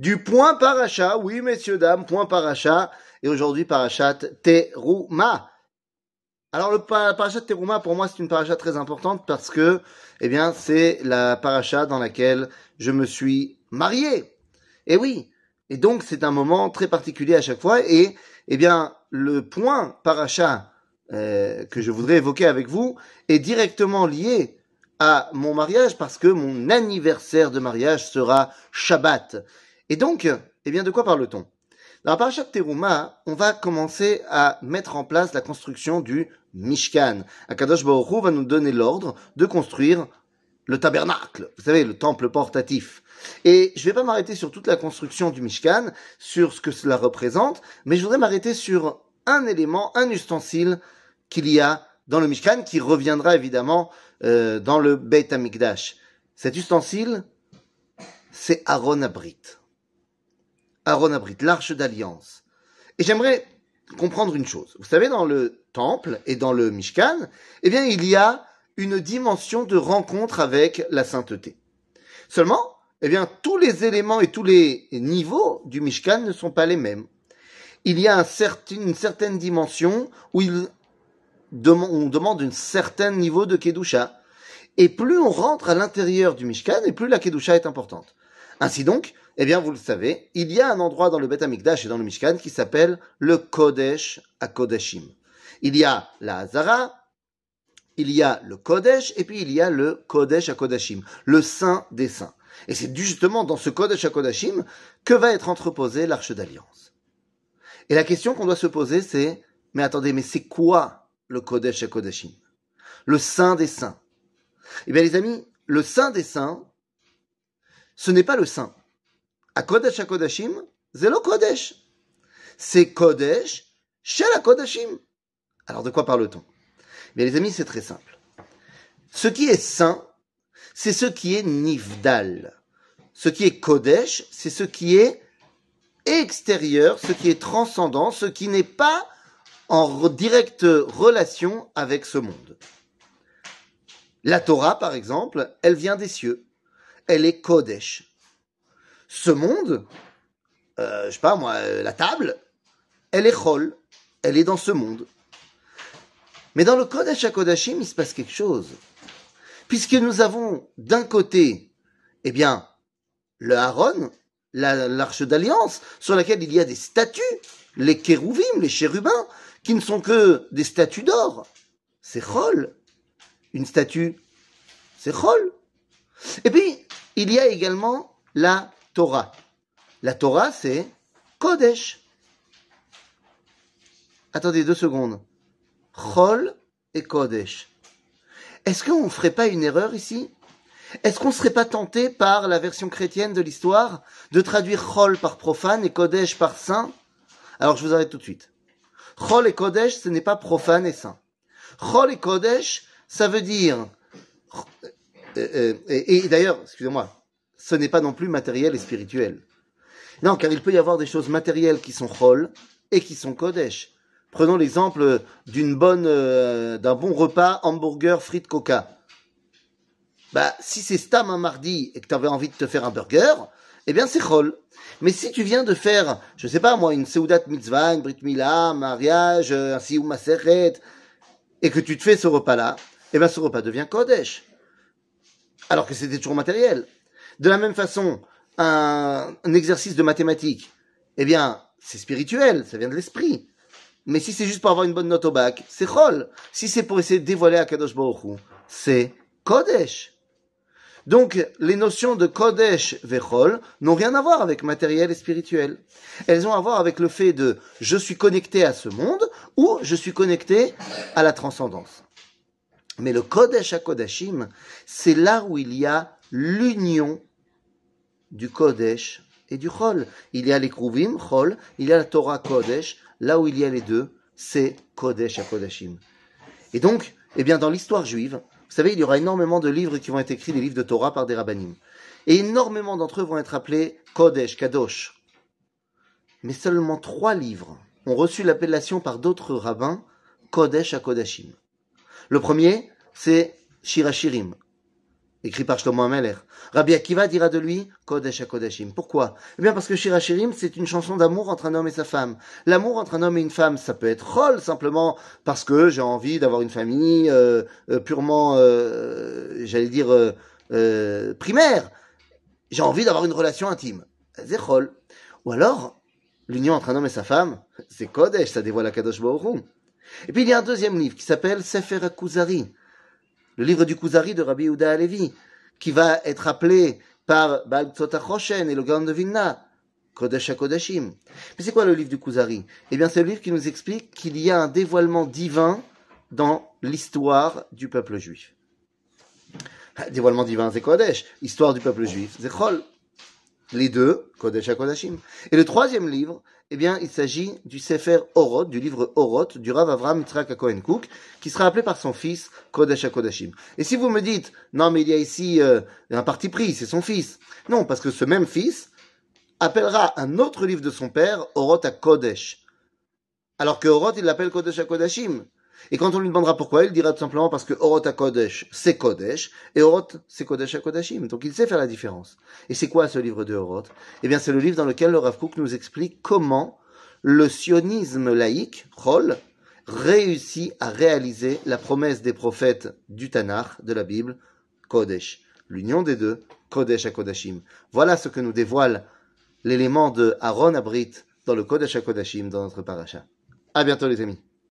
du point paracha. Oui, messieurs, dames, point paracha. Et aujourd'hui, parachat Teruma. Alors, le parachat Teruma, pour moi, c'est une paracha très importante parce que, eh bien, c'est la paracha dans laquelle je me suis marié. Et oui. Et donc, c'est un moment très particulier à chaque fois. Et, eh bien, le point paracha euh, que je voudrais évoquer avec vous est directement lié à mon mariage parce que mon anniversaire de mariage sera Shabbat. Et donc, eh bien, de quoi parle-t-on? Dans la parashat Teruma, on va commencer à mettre en place la construction du Mishkan. Akadosh Baruch va nous donner l'ordre de construire le tabernacle, vous savez, le temple portatif. Et je ne vais pas m'arrêter sur toute la construction du Mishkan, sur ce que cela représente, mais je voudrais m'arrêter sur un élément, un ustensile qu'il y a dans le Mishkan, qui reviendra évidemment euh, dans le Beit Amikdash. Cet ustensile, c'est Aaron Abrit. Aaron Abrit, l'arche d'alliance. Et j'aimerais comprendre une chose. Vous savez, dans le temple et dans le Mishkan, eh bien, il y a une dimension de rencontre avec la sainteté. Seulement, eh bien, tous les éléments et tous les niveaux du Mishkan ne sont pas les mêmes. Il y a un une certaine dimension où on demande un certain niveau de Kedusha. Et plus on rentre à l'intérieur du Mishkan, et plus la Kedusha est importante. Ainsi donc, eh bien, vous le savez, il y a un endroit dans le Bet Amikdash et dans le Mishkan qui s'appelle le Kodesh à Kodashim. Il y a la Hazara, il y a le Kodesh, et puis il y a le Kodesh à Kodashim, le Saint des Saints. Et c'est justement dans ce Kodesh à Kodashim que va être entreposée l'Arche d'Alliance. Et la question qu'on doit se poser, c'est, mais attendez, mais c'est quoi le Kodesh HaKodashim, le Saint des Saints? Eh bien, les amis, le Saint des Saints, ce n'est pas le Saint. À Kodesh HaKodashim, c'est le Kodesh. C'est Kodesh chez Kodashim. Alors, de quoi parle-t-on? Bien, les amis, c'est très simple. Ce qui est saint, c'est ce qui est nifdal. Ce qui est Kodesh, c'est ce qui est extérieur, ce qui est transcendant, ce qui n'est pas en directe relation avec ce monde. La Torah, par exemple, elle vient des cieux. Elle est Kodesh. Ce monde, euh, je sais pas moi, euh, la table, elle est Chol. Elle est dans ce monde. Mais dans le Kodesh à Kodashim, il se passe quelque chose. Puisque nous avons d'un côté, eh bien, le Aaron, l'arche d'alliance, sur laquelle il y a des statues, les kérouvim, les chérubins, qui ne sont que des statues d'or. C'est Chol. Une statue, c'est Chol. Et puis, il y a également la Torah. La Torah, c'est Kodesh. Attendez deux secondes. Chol et Kodesh. Est-ce qu'on ne ferait pas une erreur ici? Est-ce qu'on ne serait pas tenté par la version chrétienne de l'histoire de traduire Chol par profane et Kodesh par saint? Alors je vous arrête tout de suite. Chol et Kodesh, ce n'est pas profane et saint. Chol et Kodesh, ça veut dire, euh, euh, et, d'ailleurs, excusez-moi, ce n'est pas non plus matériel et spirituel. Non, car il peut y avoir des choses matérielles qui sont Chol et qui sont Kodesh. Prenons l'exemple d'une bonne, euh, d'un bon repas, hamburger, frites, coca. Bah, si c'est Stam un mardi et que tu avais envie de te faire un burger, eh bien c'est Chol. Mais si tu viens de faire, je sais pas moi, une Seudat Mitzvah, une Brit Mila, un mariage, un Sioum et que tu te fais ce repas-là, eh bien ce repas devient Kodesh. Alors que c'était toujours matériel. De la même façon, un, exercice de mathématiques, eh bien, c'est spirituel, ça vient de l'esprit. Mais si c'est juste pour avoir une bonne note au bac, c'est Chol. Si c'est pour essayer de dévoiler à Kadosh Baruch c'est Kodesh. Donc, les notions de Kodesh Vechol n'ont rien à voir avec matériel et spirituel. Elles ont à voir avec le fait de je suis connecté à ce monde ou je suis connecté à la transcendance. Mais le Kodesh à Kodashim, c'est là où il y a l'union du Kodesh et du Chol. Il y a les Kruvim, Chol, il y a la Torah Kodesh, là où il y a les deux, c'est Kodesh à Kodashim. Et donc, eh bien, dans l'histoire juive, vous savez, il y aura énormément de livres qui vont être écrits, des livres de Torah par des rabbinim. Et énormément d'entre eux vont être appelés Kodesh, Kadosh. Mais seulement trois livres ont reçu l'appellation par d'autres rabbins Kodesh à Kodashim. Le premier, c'est Shirachirim. écrit par Shlomo Ameler. Rabbi Akiva dira de lui Kodesh HaKodeshim. Pourquoi? Eh bien parce que Shirachirim, c'est une chanson d'amour entre un homme et sa femme. L'amour entre un homme et une femme, ça peut être Chol, simplement parce que j'ai envie d'avoir une famille euh, euh, purement, euh, j'allais dire, primaire. J'ai envie d'avoir une relation intime. C'est Chol. Ou alors, l'union entre un homme et sa femme, c'est Kodesh, ça dévoile la Kadosh Baruch Et puis il y a un deuxième livre qui s'appelle Sefer Kuzari le livre du Kuzari de Rabbi Yehuda Alevi, qui va être appelé par Baal Tzotachoshen et le Gaon de Vilna, Kodesh HaKodeshim. Mais c'est quoi le livre du Kuzari? Eh bien, c'est le livre qui nous explique qu'il y a un dévoilement divin dans l'histoire du peuple juif. Dévoilement divin, c'est Kodesh. Histoire du peuple juif, c'est Chol. Les deux, Kodesh HaKodeshim. Et le troisième livre, eh bien, il s'agit du Sefer Oroth, du livre Oroth, du Rav Avram Yitzhak Cohen Cook, qui sera appelé par son fils Kodesh HaKodashim. Et si vous me dites, non, mais il y a ici euh, un parti pris, c'est son fils. Non, parce que ce même fils appellera un autre livre de son père Oroth à Kodesh. Alors que Oroth, il l'appelle Kodesh HaKodashim. Et quand on lui demandera pourquoi, il dira tout simplement parce que Oroth à Kodesh, c'est Kodesh, et Oroth, c'est Kodesh à Kodashim. Donc il sait faire la différence. Et c'est quoi ce livre de Oroth Eh bien, c'est le livre dans lequel le Rav Kook nous explique comment le sionisme laïque, Chol, réussit à réaliser la promesse des prophètes du Tanakh, de la Bible, Kodesh. L'union des deux, Kodesh à Kodashim. Voilà ce que nous dévoile l'élément de Aaron Abrit dans le Kodesh à Kodashim dans notre paracha. À bientôt les amis.